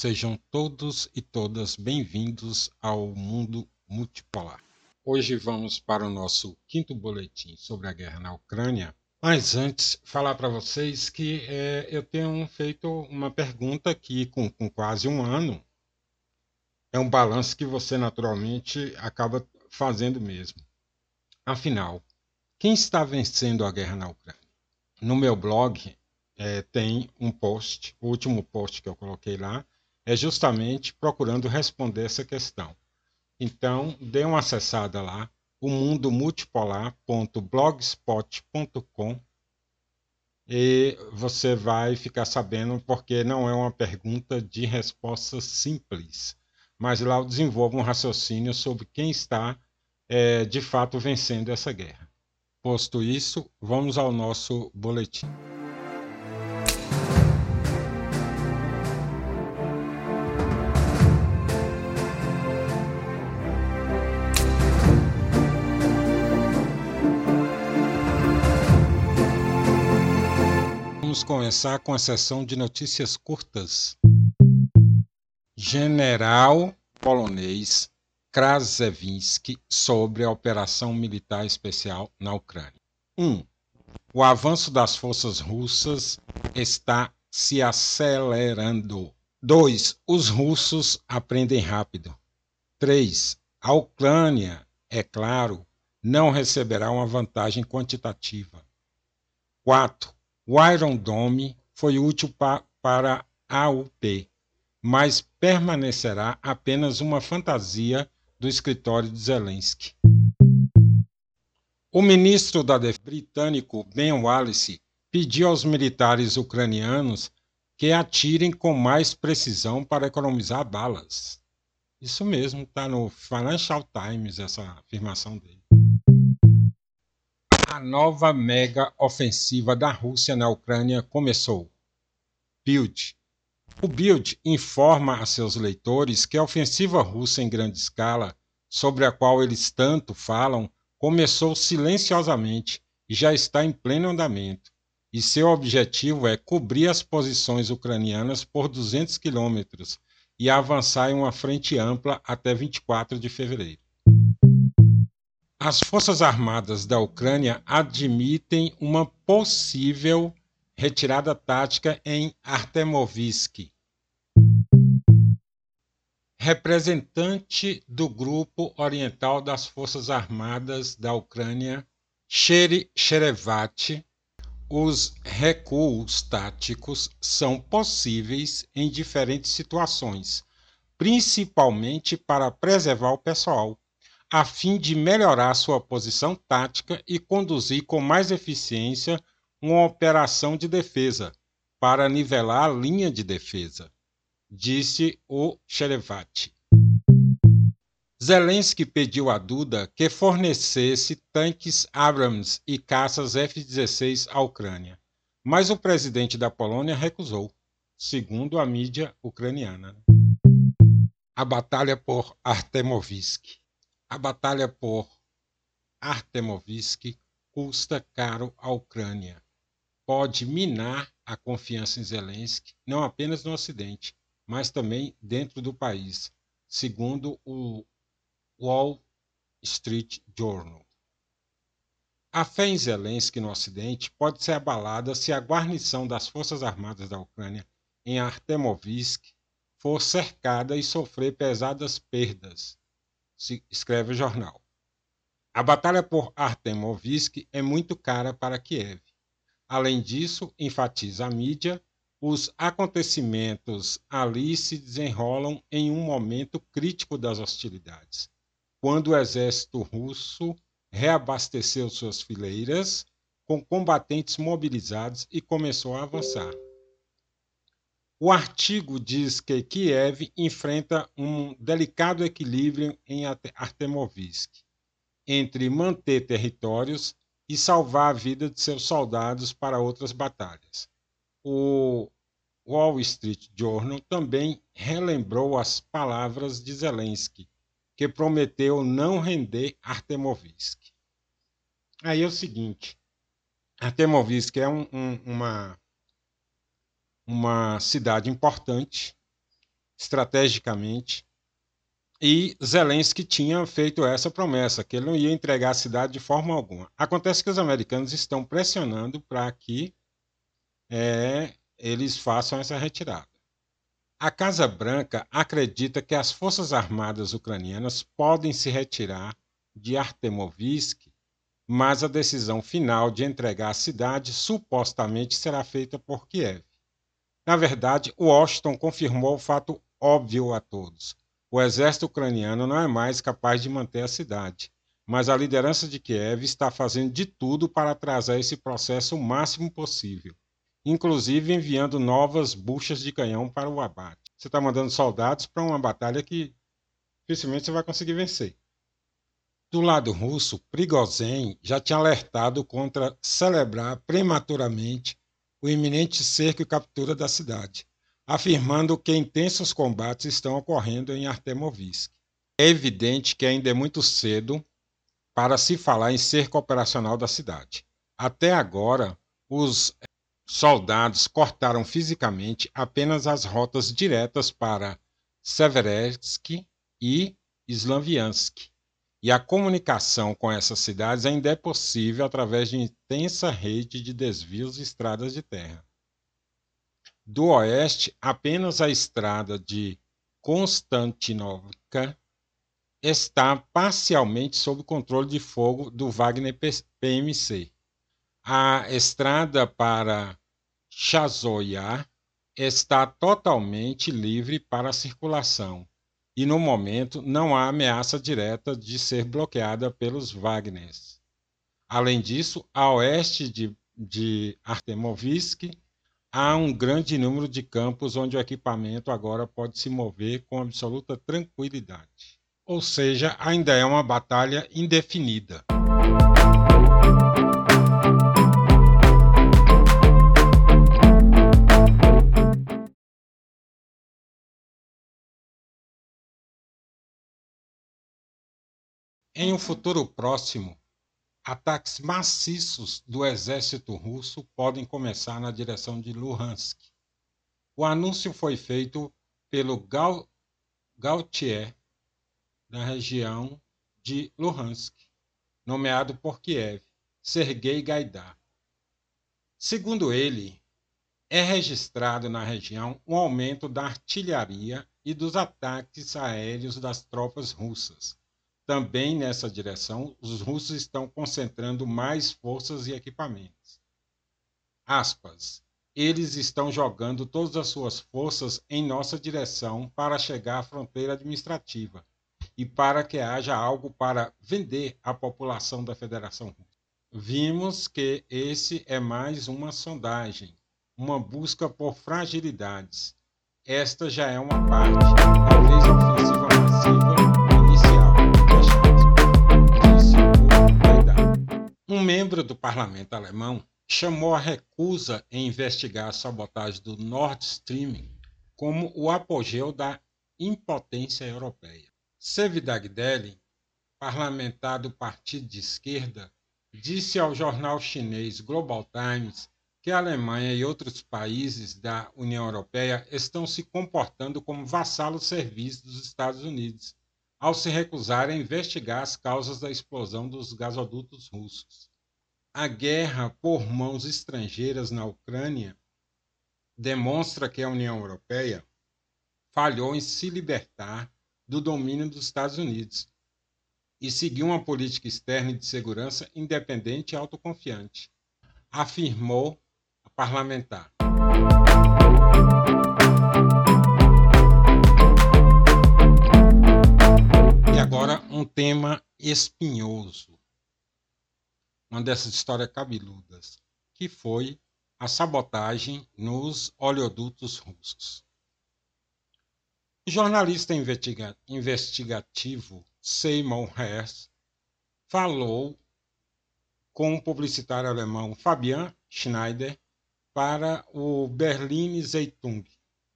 Sejam todos e todas bem-vindos ao mundo multipolar. Hoje vamos para o nosso quinto boletim sobre a guerra na Ucrânia. Mas antes, falar para vocês que é, eu tenho feito uma pergunta aqui com, com quase um ano. É um balanço que você naturalmente acaba fazendo mesmo. Afinal, quem está vencendo a guerra na Ucrânia? No meu blog é, tem um post, o último post que eu coloquei lá, é justamente procurando responder essa questão. Então, dê uma acessada lá, o mundo multipolar.blogspot.com e você vai ficar sabendo porque não é uma pergunta de resposta simples, mas lá eu desenvolvo um raciocínio sobre quem está é, de fato vencendo essa guerra. Posto isso, vamos ao nosso boletim. Vamos começar com a sessão de notícias curtas. General polonês Krasewinski sobre a operação militar especial na Ucrânia. 1. Um, o avanço das forças russas está se acelerando. 2. Os russos aprendem rápido. 3. A Ucrânia, é claro, não receberá uma vantagem quantitativa. 4. O Iron Dome foi útil pa para a UP, mas permanecerá apenas uma fantasia do escritório de Zelensky. O ministro da Defesa britânico Ben Wallace pediu aos militares ucranianos que atirem com mais precisão para economizar balas. Isso mesmo, está no Financial Times essa afirmação dele a nova mega ofensiva da Rússia na Ucrânia começou. Bild. O Bild informa a seus leitores que a ofensiva russa em grande escala, sobre a qual eles tanto falam, começou silenciosamente e já está em pleno andamento. E seu objetivo é cobrir as posições ucranianas por 200 quilômetros e avançar em uma frente ampla até 24 de fevereiro. As Forças Armadas da Ucrânia admitem uma possível retirada tática em Artemovsk. Representante do Grupo Oriental das Forças Armadas da Ucrânia, Shere Sherevat, os recuos táticos são possíveis em diferentes situações, principalmente para preservar o pessoal a fim de melhorar sua posição tática e conduzir com mais eficiência uma operação de defesa, para nivelar a linha de defesa, disse o Cherevati. Zelensky pediu a Duda que fornecesse tanques Abrams e caças F-16 à Ucrânia, mas o presidente da Polônia recusou, segundo a mídia ucraniana. A batalha por Artemovsk. A batalha por Artemovsk custa caro à Ucrânia. Pode minar a confiança em Zelensky, não apenas no Ocidente, mas também dentro do país, segundo o Wall Street Journal. A fé em Zelensky no Ocidente pode ser abalada se a guarnição das Forças Armadas da Ucrânia em Artemovsk for cercada e sofrer pesadas perdas escreve o jornal. A batalha por Artemovsk é muito cara para Kiev. Além disso, enfatiza a mídia, os acontecimentos ali se desenrolam em um momento crítico das hostilidades, quando o exército russo reabasteceu suas fileiras com combatentes mobilizados e começou a avançar. O artigo diz que Kiev enfrenta um delicado equilíbrio em Artemovsk entre manter territórios e salvar a vida de seus soldados para outras batalhas. O Wall Street Journal também relembrou as palavras de Zelensky, que prometeu não render Artemovsk. Aí é o seguinte: Artemovsk é um, um, uma uma cidade importante, estrategicamente. E Zelensky tinha feito essa promessa, que ele não ia entregar a cidade de forma alguma. Acontece que os americanos estão pressionando para que é, eles façam essa retirada. A Casa Branca acredita que as forças armadas ucranianas podem se retirar de Artemovsk, mas a decisão final de entregar a cidade supostamente será feita por Kiev. Na verdade, Washington confirmou o fato óbvio a todos. O exército ucraniano não é mais capaz de manter a cidade, mas a liderança de Kiev está fazendo de tudo para atrasar esse processo o máximo possível, inclusive enviando novas buchas de canhão para o abate. Você está mandando soldados para uma batalha que dificilmente você vai conseguir vencer. Do lado russo, Prigozhin já tinha alertado contra celebrar prematuramente o iminente cerco e captura da cidade, afirmando que intensos combates estão ocorrendo em Artemovsk. É evidente que ainda é muito cedo para se falar em cerco operacional da cidade. Até agora, os soldados cortaram fisicamente apenas as rotas diretas para Severesk e Slaviansk, e a comunicação com essas cidades ainda é possível através de intensa rede de desvios e estradas de terra. Do oeste, apenas a estrada de Konstantinovka está parcialmente sob controle de fogo do Wagner PMC. A estrada para Chazoyar está totalmente livre para circulação e no momento não há ameaça direta de ser bloqueada pelos Wagners. Além disso, a oeste de, de Artemovsk há um grande número de campos onde o equipamento agora pode se mover com absoluta tranquilidade. Ou seja, ainda é uma batalha indefinida. Em um futuro próximo, ataques maciços do exército russo podem começar na direção de Luhansk. O anúncio foi feito pelo Gautier, da região de Luhansk, nomeado por Kiev, Sergei Gaidar. Segundo ele, é registrado na região um aumento da artilharia e dos ataques aéreos das tropas russas também nessa direção, os russos estão concentrando mais forças e equipamentos. Aspas. Eles estão jogando todas as suas forças em nossa direção para chegar à fronteira administrativa e para que haja algo para vender à população da Federação Russa. Vimos que esse é mais uma sondagem, uma busca por fragilidades. Esta já é uma parte, talvez ofensiva membro do parlamento alemão chamou a recusa em investigar a sabotagem do Nord Stream como o apogeu da impotência europeia. Sevidagdelli, parlamentar do partido de esquerda, disse ao jornal chinês Global Times que a Alemanha e outros países da União Europeia estão se comportando como vassalos servis dos Estados Unidos ao se recusar a investigar as causas da explosão dos gasodutos russos. A guerra por mãos estrangeiras na Ucrânia demonstra que a União Europeia falhou em se libertar do domínio dos Estados Unidos e seguir uma política externa e de segurança independente e autoconfiante, afirmou a parlamentar. agora um tema espinhoso. Uma dessas histórias cabeludas, que foi a sabotagem nos oleodutos russos. O jornalista investiga investigativo Seymour Hersh falou com o publicitário alemão Fabian Schneider para o Berlin Zeitung.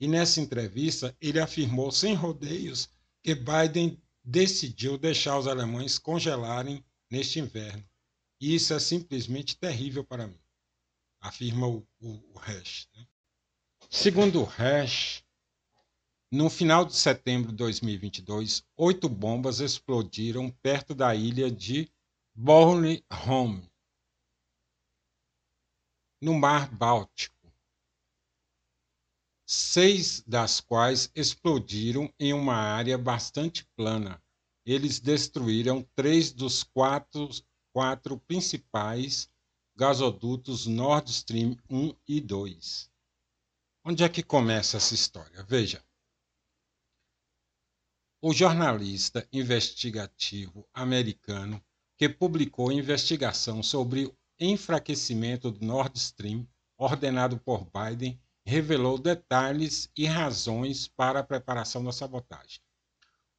E nessa entrevista ele afirmou sem rodeios que Biden decidiu deixar os alemães congelarem neste inverno. Isso é simplesmente terrível para mim, afirma o, o, o Resch. Né? Segundo o Resch, No final de setembro de 2022, oito bombas explodiram perto da ilha de Bornholm, no Mar Báltico, seis das quais explodiram em uma área bastante plana. Eles destruíram três dos quatro, quatro principais gasodutos Nord Stream 1 e 2. Onde é que começa essa história? Veja. O jornalista investigativo americano que publicou investigação sobre o enfraquecimento do Nord Stream, ordenado por Biden, revelou detalhes e razões para a preparação da sabotagem.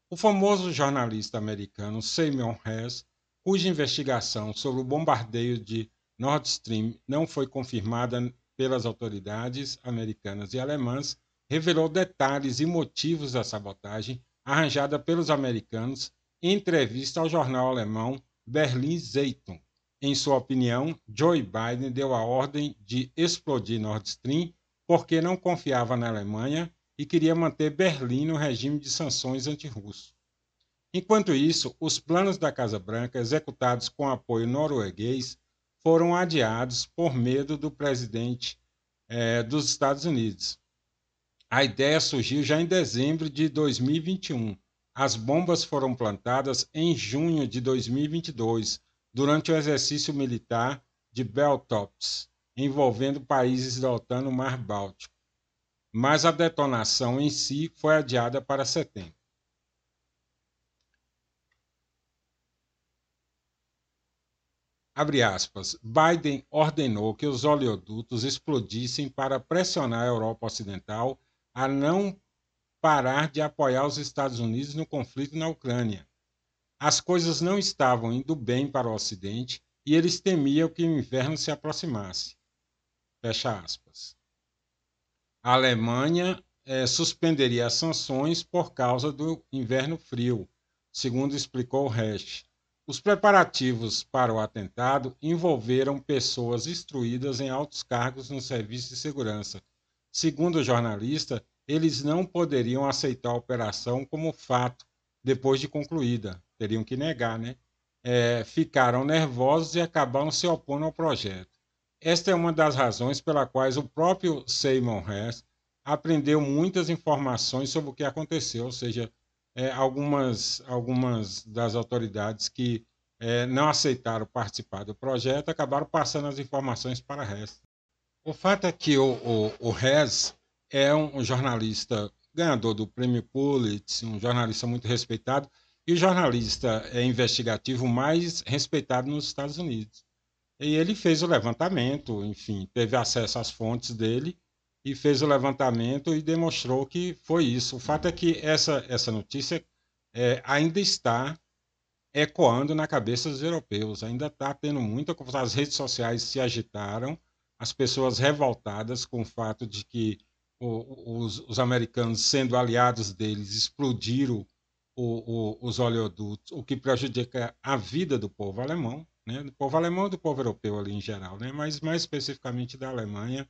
O famoso jornalista americano Simon Hess, cuja investigação sobre o bombardeio de Nord Stream não foi confirmada pelas autoridades americanas e alemãs, revelou detalhes e motivos da sabotagem arranjada pelos americanos em entrevista ao jornal alemão Berlin Zeitung. Em sua opinião, Joe Biden deu a ordem de explodir Nord Stream porque não confiava na Alemanha e queria manter Berlim no regime de sanções anti-russo. Enquanto isso, os planos da Casa Branca, executados com apoio norueguês, foram adiados por medo do presidente eh, dos Estados Unidos, a ideia surgiu já em dezembro de 2021. As bombas foram plantadas em junho de 2022, durante o exercício militar de Beltops, envolvendo países da OTAN no Mar Báltico. Mas a detonação em si foi adiada para setembro. Abre aspas, Biden ordenou que os oleodutos explodissem para pressionar a Europa Ocidental a não parar de apoiar os Estados Unidos no conflito na Ucrânia. As coisas não estavam indo bem para o Ocidente e eles temiam que o inverno se aproximasse. Fecha aspas. A Alemanha é, suspenderia as sanções por causa do inverno frio, segundo explicou Resch. Os preparativos para o atentado envolveram pessoas instruídas em altos cargos no serviço de segurança, Segundo o jornalista, eles não poderiam aceitar a operação como fato depois de concluída, teriam que negar, né? É, ficaram nervosos e acabaram se opondo ao projeto. Esta é uma das razões pela quais o próprio Simon Hess aprendeu muitas informações sobre o que aconteceu, ou seja, é, algumas, algumas das autoridades que é, não aceitaram participar do projeto acabaram passando as informações para Hess. O fato é que o, o, o é um jornalista ganhador do prêmio Pulitzer, um jornalista muito respeitado, e o jornalista é investigativo mais respeitado nos Estados Unidos. E ele fez o levantamento, enfim, teve acesso às fontes dele e fez o levantamento e demonstrou que foi isso. O fato é que essa, essa notícia é, ainda está ecoando na cabeça dos europeus, ainda está tendo muita confusão. As redes sociais se agitaram, as pessoas revoltadas com o fato de que o, os, os, americanos, sendo aliados deles, explodiram o, os oleodutos, o que prejudica a vida do povo alemão, né? do povo alemão e do povo europeu ali em geral, né? mas mais especificamente da Alemanha.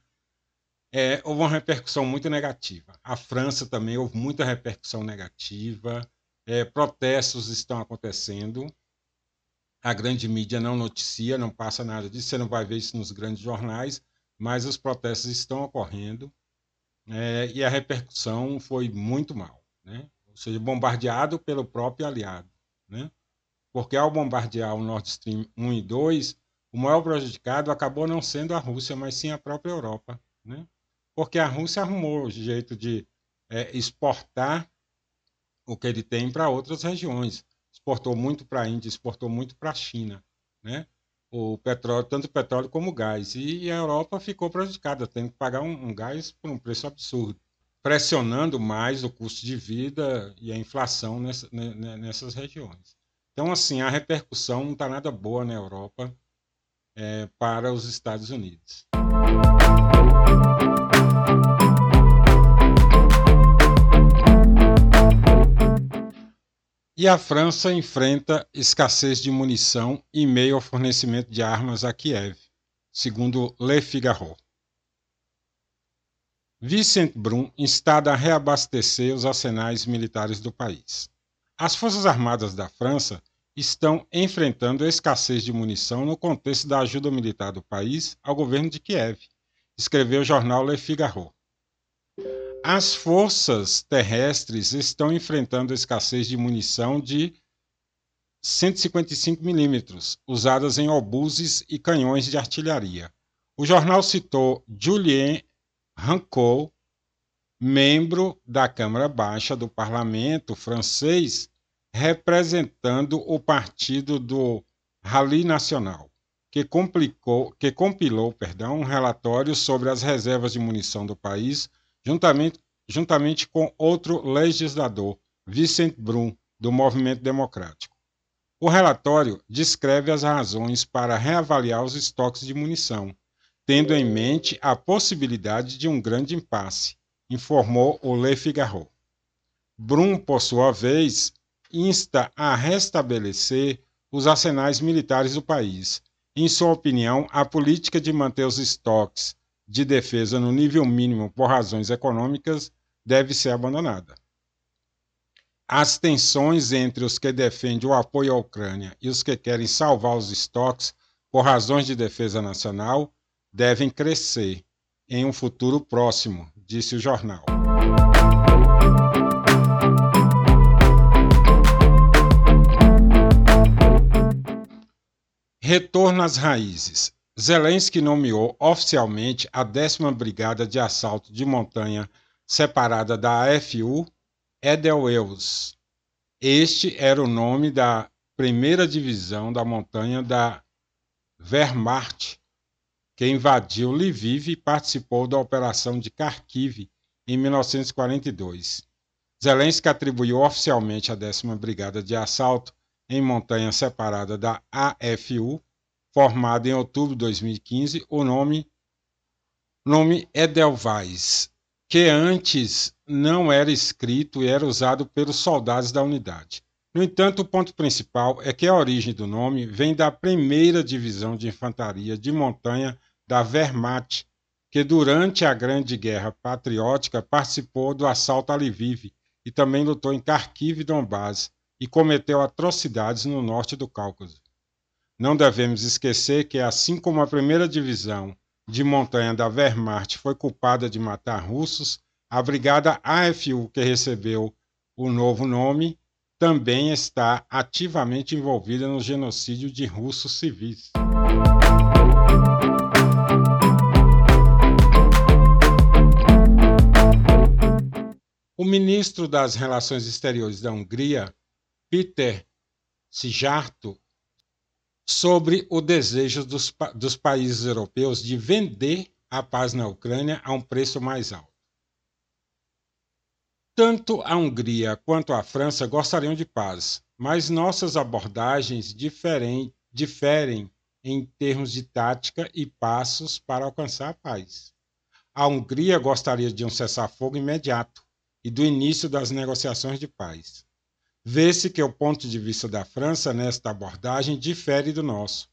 É, houve uma repercussão muito negativa. A França também houve muita repercussão negativa. É, protestos estão acontecendo a grande mídia não noticia, não passa nada disso, você não vai ver isso nos grandes jornais, mas os protestos estão ocorrendo é, e a repercussão foi muito mal, né? ou seja, bombardeado pelo próprio aliado. Né? Porque ao bombardear o Nord Stream 1 e 2, o maior prejudicado acabou não sendo a Rússia, mas sim a própria Europa. Né? Porque a Rússia arrumou o jeito de é, exportar o que ele tem para outras regiões exportou muito para a Índia, exportou muito para a China, né? O petróleo, tanto o petróleo como o gás. E a Europa ficou prejudicada, tendo que pagar um, um gás por um preço absurdo, pressionando mais o custo de vida e a inflação nessa, nessas regiões. Então, assim, a repercussão não está nada boa na Europa é, para os Estados Unidos. E a França enfrenta escassez de munição em meio ao fornecimento de armas a Kiev, segundo Le Figaro. Vicente Brum instada a reabastecer os arsenais militares do país. As Forças Armadas da França estão enfrentando a escassez de munição no contexto da ajuda militar do país ao governo de Kiev, escreveu o jornal Le Figaro. As forças terrestres estão enfrentando a escassez de munição de 155 milímetros, usadas em obuses e canhões de artilharia. O jornal citou Julien Rancourt, membro da Câmara Baixa do Parlamento francês, representando o partido do Rally Nacional, que, complicou, que compilou perdão, um relatório sobre as reservas de munição do país, juntamente, juntamente com outro legislador, Vicente Brum, do Movimento Democrático. O relatório descreve as razões para reavaliar os estoques de munição, tendo em mente a possibilidade de um grande impasse, informou o Le Figaro. Brum, por sua vez, insta a restabelecer os arsenais militares do país. Em sua opinião, a política de manter os estoques de defesa no nível mínimo por razões econômicas deve ser abandonada. As tensões entre os que defendem o apoio à Ucrânia e os que querem salvar os estoques por razões de defesa nacional devem crescer em um futuro próximo, disse o jornal. Retorno às raízes. Zelensky nomeou oficialmente a 10 Brigada de Assalto de Montanha separada da AFU Edelweiss. Este era o nome da primeira divisão da montanha da Wehrmacht, que invadiu Lviv e participou da Operação de Kharkiv em 1942. Zelensky atribuiu oficialmente a 10 Brigada de Assalto em montanha separada da AFU, formada em outubro de 2015, o nome, nome Edelweiss, que antes não era escrito e era usado pelos soldados da unidade. No entanto, o ponto principal é que a origem do nome vem da primeira divisão de infantaria de montanha da Wehrmacht, que durante a Grande Guerra Patriótica participou do assalto a Lviv e também lutou em Kharkiv e Donbass e cometeu atrocidades no norte do Cáucaso. Não devemos esquecer que, assim como a primeira divisão de montanha da Wehrmacht foi culpada de matar russos, a brigada AFU, que recebeu o novo nome, também está ativamente envolvida no genocídio de russos civis. O ministro das Relações Exteriores da Hungria, Peter Sijarto, sobre o desejo dos, dos países europeus de vender a paz na Ucrânia a um preço mais alto. Tanto a Hungria quanto a França gostariam de paz, mas nossas abordagens diferem, diferem em termos de tática e passos para alcançar a paz. A Hungria gostaria de um cessar-fogo imediato e do início das negociações de paz. Vê-se que o ponto de vista da França nesta abordagem difere do nosso.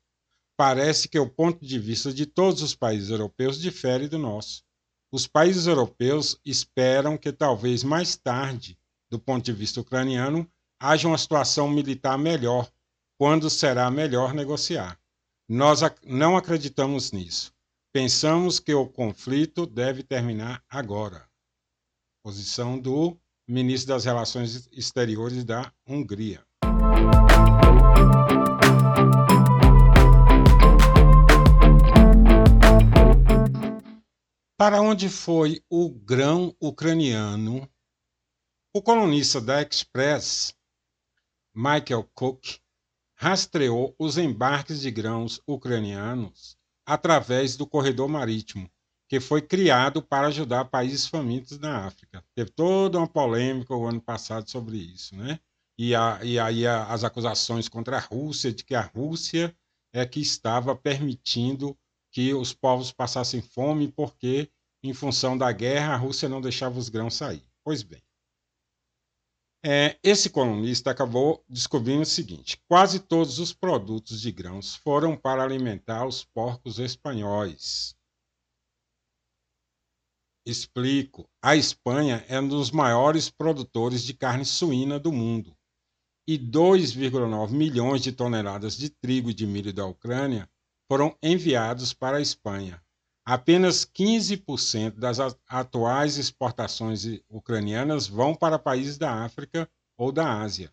Parece que o ponto de vista de todos os países europeus difere do nosso. Os países europeus esperam que talvez mais tarde, do ponto de vista ucraniano, haja uma situação militar melhor, quando será melhor negociar. Nós não acreditamos nisso. Pensamos que o conflito deve terminar agora. Posição do ministro das Relações Exteriores da Hungria. Para onde foi o grão ucraniano? O colunista da Express, Michael Cook, rastreou os embarques de grãos ucranianos através do corredor marítimo que foi criado para ajudar países famintos na África. Teve toda uma polêmica o ano passado sobre isso, né? E, a, e aí a, as acusações contra a Rússia de que a Rússia é que estava permitindo que os povos passassem fome porque, em função da guerra, a Rússia não deixava os grãos sair. Pois bem, é, esse colunista acabou descobrindo o seguinte: quase todos os produtos de grãos foram para alimentar os porcos espanhóis. Explico. A Espanha é um dos maiores produtores de carne suína do mundo. E 2,9 milhões de toneladas de trigo e de milho da Ucrânia foram enviados para a Espanha. Apenas 15% das atuais exportações ucranianas vão para países da África ou da Ásia.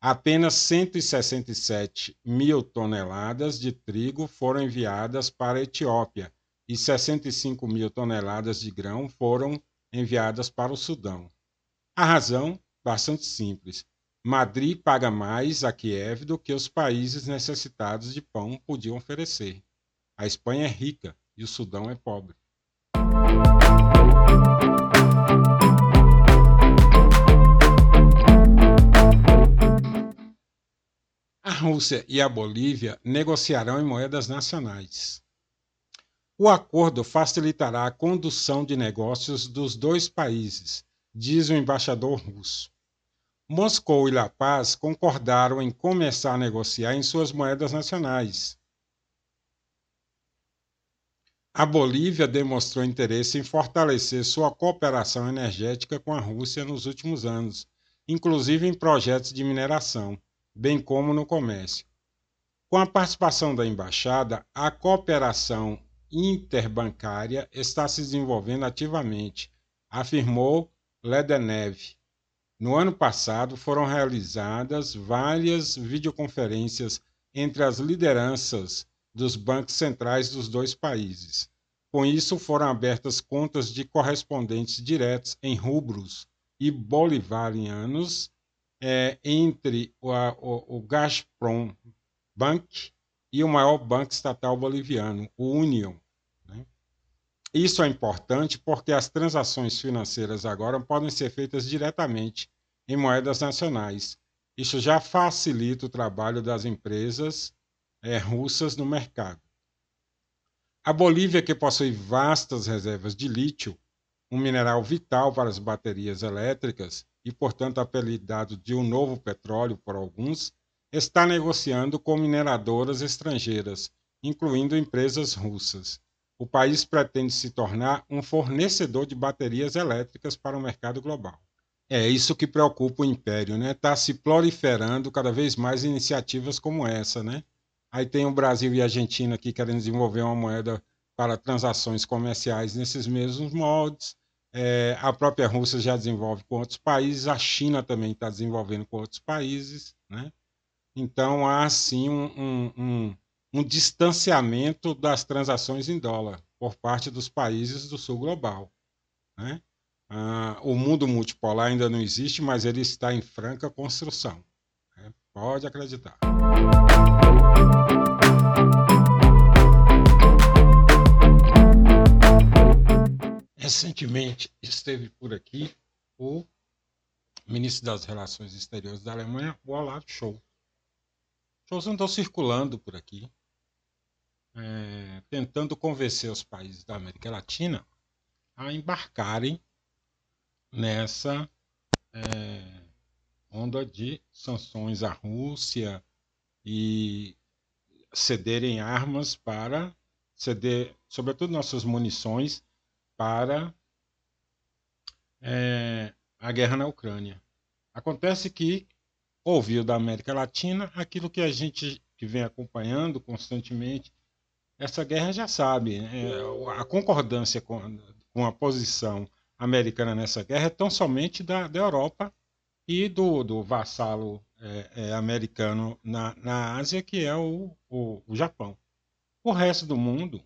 Apenas 167 mil toneladas de trigo foram enviadas para a Etiópia e 65 mil toneladas de grão foram enviadas para o Sudão. A razão, bastante simples. Madrid paga mais a Kiev do que os países necessitados de pão podiam oferecer. A Espanha é rica e o Sudão é pobre. A Rússia e a Bolívia negociarão em moedas nacionais. O acordo facilitará a condução de negócios dos dois países, diz o embaixador russo. Moscou e La Paz concordaram em começar a negociar em suas moedas nacionais. A Bolívia demonstrou interesse em fortalecer sua cooperação energética com a Rússia nos últimos anos, inclusive em projetos de mineração bem como no comércio. Com a participação da embaixada, a cooperação interbancária está se desenvolvendo ativamente, afirmou Ledenev. No ano passado, foram realizadas várias videoconferências entre as lideranças dos bancos centrais dos dois países. Com isso, foram abertas contas de correspondentes diretos em rubros e bolivarianos é, entre o, o, o Gazprom Bank e o maior banco estatal boliviano, o Union. Isso é importante porque as transações financeiras agora podem ser feitas diretamente em moedas nacionais. Isso já facilita o trabalho das empresas é, russas no mercado. A Bolívia, que possui vastas reservas de lítio, um mineral vital para as baterias elétricas, e, portanto, apelidado de um novo petróleo por alguns, está negociando com mineradoras estrangeiras, incluindo empresas russas. O país pretende se tornar um fornecedor de baterias elétricas para o mercado global. É isso que preocupa o império, né? Está se proliferando cada vez mais iniciativas como essa, né? Aí tem o Brasil e a Argentina aqui querendo desenvolver uma moeda para transações comerciais nesses mesmos moldes. É, a própria Rússia já desenvolve com outros países, a China também está desenvolvendo com outros países, né? Então há sim um, um, um, um, distanciamento das transações em dólar por parte dos países do sul global. Né? Ah, o mundo multipolar ainda não existe, mas ele está em franca construção. Né? Pode acreditar. Recentemente esteve por aqui o ministro das Relações Exteriores da Alemanha, o Olaf Scholz. Scholz andou circulando por aqui, é, tentando convencer os países da América Latina a embarcarem nessa é, onda de sanções à Rússia e cederem armas para ceder, sobretudo nossas munições, para é, a guerra na Ucrânia. Acontece que ouviu da América Latina aquilo que a gente que vem acompanhando constantemente. Essa guerra já sabe, né? a concordância com, com, a posição americana nessa guerra é tão somente da, da Europa e do, do vassalo é, é, americano na, na Ásia, que é o, o, o Japão. O resto do mundo,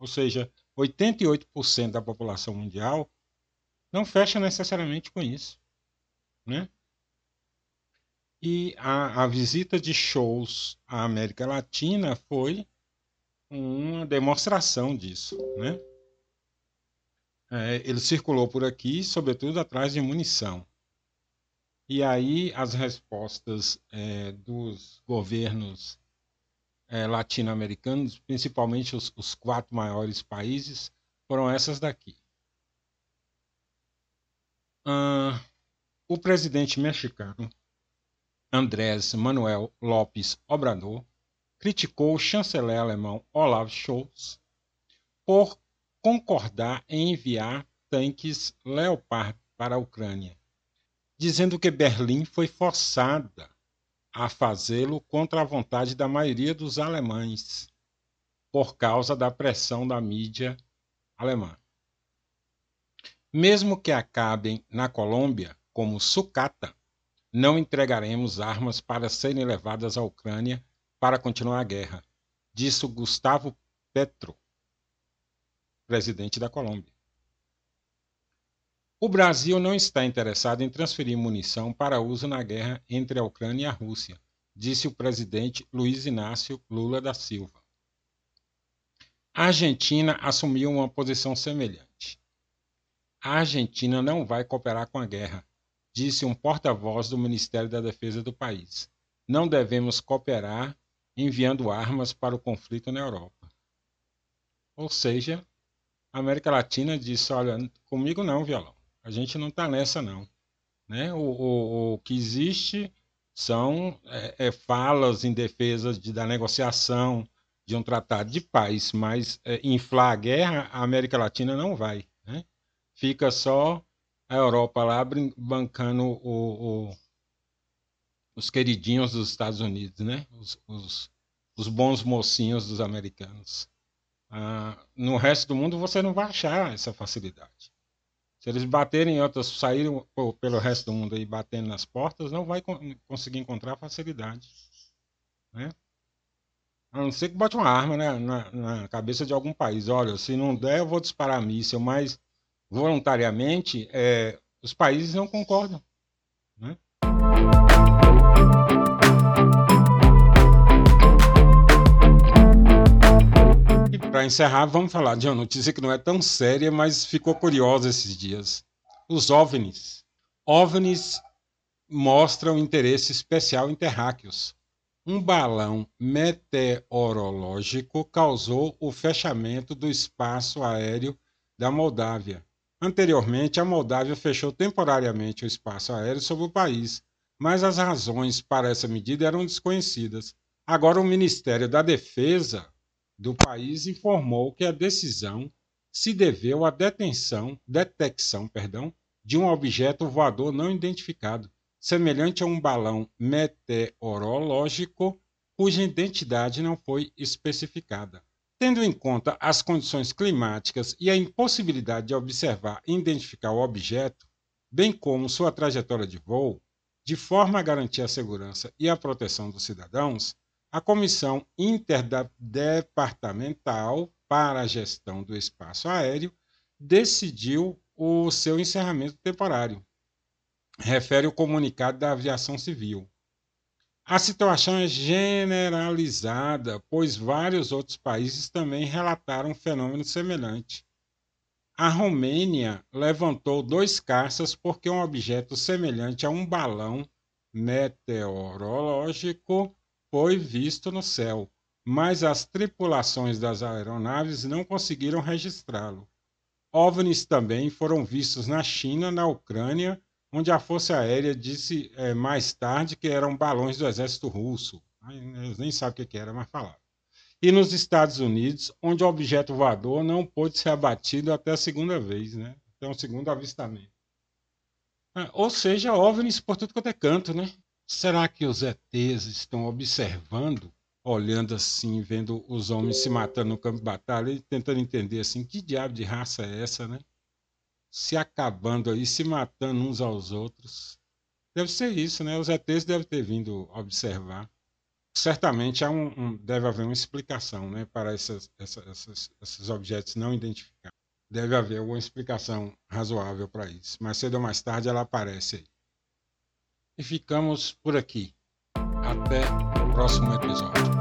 ou seja, 88% da população mundial não fecha necessariamente com isso. Né? E a, a visita de shows à América Latina foi uma demonstração disso. Né? É, ele circulou por aqui, sobretudo atrás de munição. E aí as respostas é, dos governos é, latino-americanos, principalmente os, os quatro maiores países, foram essas daqui. Uh, o presidente mexicano Andrés Manuel López Obrador criticou o chanceler alemão Olaf Scholz por concordar em enviar tanques Leopard para a Ucrânia, dizendo que Berlim foi forçada a fazê-lo contra a vontade da maioria dos alemães, por causa da pressão da mídia alemã. Mesmo que acabem na Colômbia como sucata, não entregaremos armas para serem levadas à Ucrânia para continuar a guerra, disse Gustavo Petro, presidente da Colômbia. O Brasil não está interessado em transferir munição para uso na guerra entre a Ucrânia e a Rússia, disse o presidente Luiz Inácio Lula da Silva. A Argentina assumiu uma posição semelhante. A Argentina não vai cooperar com a guerra, disse um porta-voz do Ministério da Defesa do país. Não devemos cooperar enviando armas para o conflito na Europa. Ou seja, a América Latina disse: olha, comigo não, violão. A gente não está nessa, não. Né? O, o, o, que existe são é, é, falas em defesa de, da negociação de um tratado de paz, mas é, inflar a guerra, a América Latina não vai. Né? Fica só a Europa lá bancando o, os queridinhos dos Estados Unidos, né? os, os, os bons mocinhos dos americanos. Ah, no resto do mundo você não vai achar essa facilidade. Se eles baterem outras, saírem pelo resto do mundo aí batendo nas portas, não vai conseguir encontrar facilidade. Né? A não ser que bote uma arma né, na, na, cabeça de algum país. Olha, se não der, eu vou disparar míssil, mas voluntariamente é, os países não concordam. Né? Para encerrar, vamos falar de uma notícia que não é tão séria, mas ficou curiosa esses dias. Os OVNIs. OVNIs mostram interesse especial em terráqueos. Um balão meteorológico causou o fechamento do espaço aéreo da Moldávia. Anteriormente, a Moldávia fechou temporariamente o espaço aéreo sobre o país, mas as razões para essa medida eram desconhecidas. Agora, o Ministério da Defesa do país informou que a decisão se deveu à detenção, detecção perdão, de um objeto voador não identificado, semelhante a um balão meteorológico cuja identidade não foi especificada. Tendo em conta as condições climáticas e a impossibilidade de observar e identificar o objeto, bem como sua trajetória de voo, de forma a garantir a segurança e a proteção dos cidadãos, a Comissão Interdepartamental para a Gestão do Espaço Aéreo decidiu o seu encerramento temporário, refere o comunicado da Aviação Civil. A situação é generalizada, pois vários outros países também relataram um fenômeno semelhante. A Romênia levantou dois caças porque um objeto semelhante a um balão meteorológico foi visto no céu, mas as tripulações das aeronaves não conseguiram registrá-lo. OVNIs também foram vistos na China, na Ucrânia, onde a Força Aérea disse é, mais tarde que eram balões do exército russo. Eles nem sabem o que era, mas falaram. E nos Estados Unidos, onde o objeto voador não pôde ser abatido até a segunda vez, né? até um segundo avistamento. Ah, ou seja, OVNIs por tudo quanto é canto, né? Será que os ETs estão observando, olhando assim, vendo os homens se matando no campo de batalha e tentando entender assim, que diabo de raça é essa, né? Se acabando aí, se matando uns aos outros. Deve ser isso, né? Os ETs devem ter vindo observar. Certamente há um, um deve haver uma explicação né, para essas, essas, esses objetos não identificados. Deve haver alguma explicação razoável para isso. Mais cedo ou mais tarde ela aparece aí. E ficamos por aqui. Até o próximo episódio.